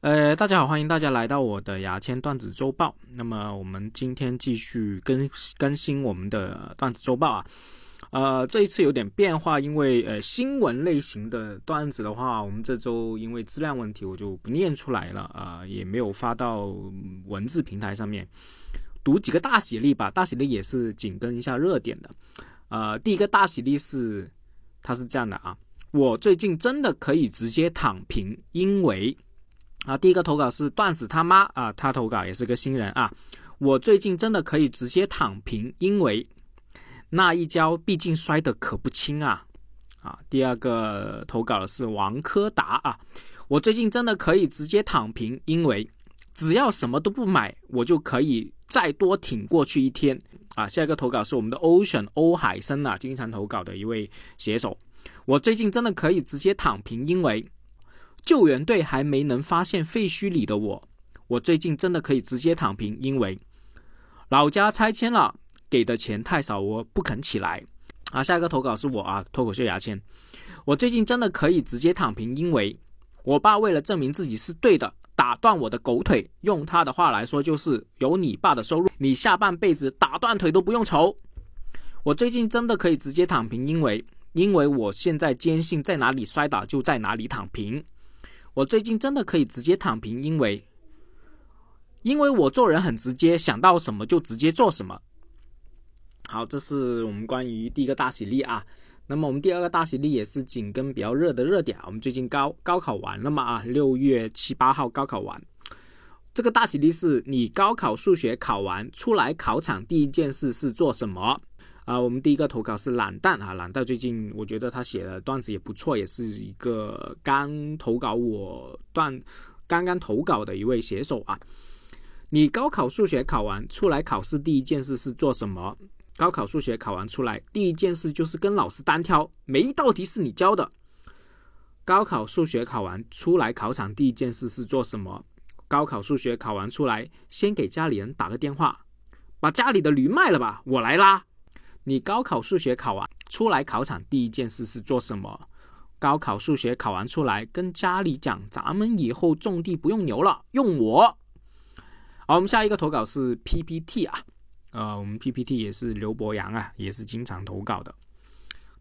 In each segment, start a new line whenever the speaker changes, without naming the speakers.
呃，大家好，欢迎大家来到我的牙签段子周报。那么我们今天继续更更新我们的段子周报啊。呃，这一次有点变化，因为呃新闻类型的段子的话，我们这周因为质量问题，我就不念出来了啊，也没有发到文字平台上面。读几个大喜力吧，大喜力也是紧跟一下热点的。呃，第一个大喜力是，它是这样的啊，我最近真的可以直接躺平，因为。啊，第一个投稿是段子他妈啊，他投稿也是个新人啊。我最近真的可以直接躺平，因为那一跤毕竟摔得可不轻啊。啊，第二个投稿的是王科达啊，我最近真的可以直接躺平，因为只要什么都不买，我就可以再多挺过去一天啊。下一个投稿是我们的 Ocean 欧海生啊，经常投稿的一位写手。我最近真的可以直接躺平，因为。救援队还没能发现废墟里的我，我最近真的可以直接躺平，因为老家拆迁了，给的钱太少，我不肯起来。啊，下一个投稿是我啊，脱口秀牙签。我最近真的可以直接躺平，因为我爸为了证明自己是对的，打断我的狗腿。用他的话来说，就是有你爸的收入，你下半辈子打断腿都不用愁。我最近真的可以直接躺平，因为因为我现在坚信在哪里摔倒就在哪里躺平。我最近真的可以直接躺平，因为，因为我做人很直接，想到什么就直接做什么。好，这是我们关于第一个大喜力啊。那么我们第二个大喜力也是紧跟比较热的热点啊。我们最近高高考完了嘛啊，六月七八号高考完。这个大喜力是你高考数学考完出来考场第一件事是做什么？啊，我们第一个投稿是懒蛋啊，懒蛋最近我觉得他写的段子也不错，也是一个刚投稿我段刚刚投稿的一位写手啊。你高考数学考完出来考试第一件事是做什么？高考数学考完出来第一件事就是跟老师单挑，每一道题是你教的。高考数学考完出来考场第一件事是做什么？高考数学考完出来先给家里人打个电话，把家里的驴卖了吧，我来拉。你高考数学考完出来考场第一件事是做什么？高考数学考完出来跟家里讲，咱们以后种地不用牛了，用我。好，我们下一个投稿是 PPT 啊，呃，我们 PPT 也是刘博洋啊，也是经常投稿的。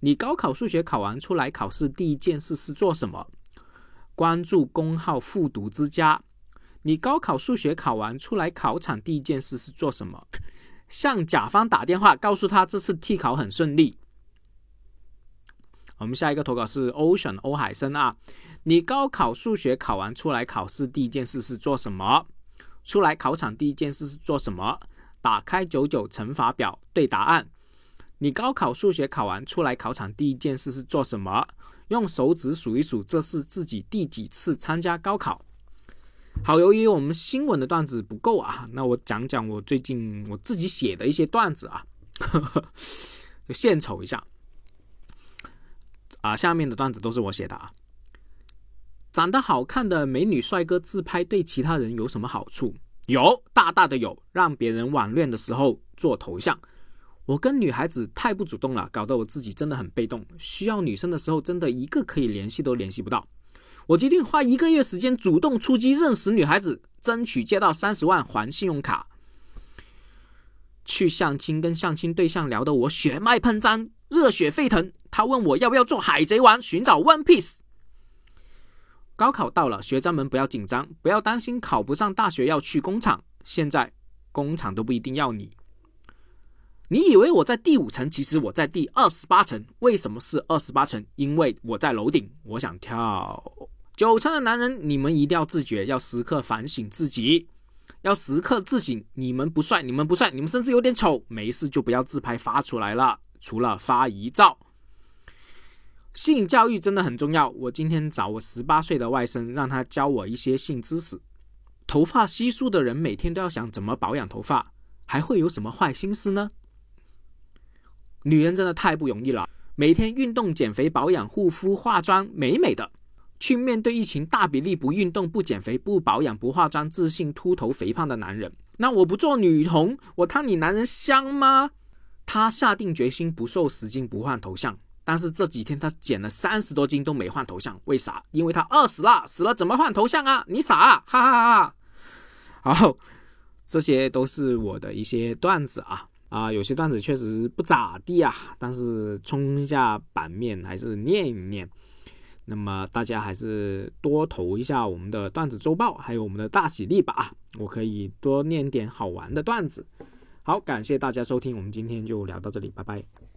你高考数学考完出来考试第一件事是做什么？关注公号复读之家。你高考数学考完出来考场第一件事是做什么？向甲方打电话，告诉他这次替考很顺利。我们下一个投稿是 Ocean 欧海生啊，你高考数学考完出来考试第一件事是做什么？出来考场第一件事是做什么？打开九九乘法表对答案。你高考数学考完出来考场第一件事是做什么？用手指数一数这是自己第几次参加高考。好，由于我们新闻的段子不够啊，那我讲讲我最近我自己写的一些段子啊，就献丑一下。啊，下面的段子都是我写的啊。长得好看的美女帅哥自拍对其他人有什么好处？有，大大的有，让别人网恋的时候做头像。我跟女孩子太不主动了，搞得我自己真的很被动，需要女生的时候真的一个可以联系都联系不到。我决定花一个月时间主动出击，认识女孩子，争取借到三十万还信用卡。去相亲，跟相亲对象聊得我血脉喷张，热血沸腾。他问我要不要做海贼王，寻找 One Piece。高考到了，学渣们不要紧张，不要担心考不上大学要去工厂。现在工厂都不一定要你。你以为我在第五层，其实我在第二十八层。为什么是二十八层？因为我在楼顶，我想跳。九成的男人，你们一定要自觉，要时刻反省自己，要时刻自省。你们不帅，你们不帅，你们甚至有点丑，没事就不要自拍发出来了。除了发遗照，性教育真的很重要。我今天找我十八岁的外甥，让他教我一些性知识。头发稀疏的人每天都要想怎么保养头发，还会有什么坏心思呢？女人真的太不容易了，每天运动、减肥、保养、护肤、化妆，美美的。去面对一群大比例不运动、不减肥、不保养、不化妆、自信秃头肥胖的男人，那我不做女童，我贪你男人香吗？他下定决心不瘦十斤不换头像，但是这几天他减了三十多斤都没换头像，为啥？因为他饿死了，死了怎么换头像啊？你傻啊！哈哈哈哈！好，这些都是我的一些段子啊啊，有些段子确实不咋地啊，但是冲一下版面还是念一念。那么大家还是多投一下我们的段子周报，还有我们的大喜力吧啊！我可以多念点好玩的段子。好，感谢大家收听，我们今天就聊到这里，拜拜。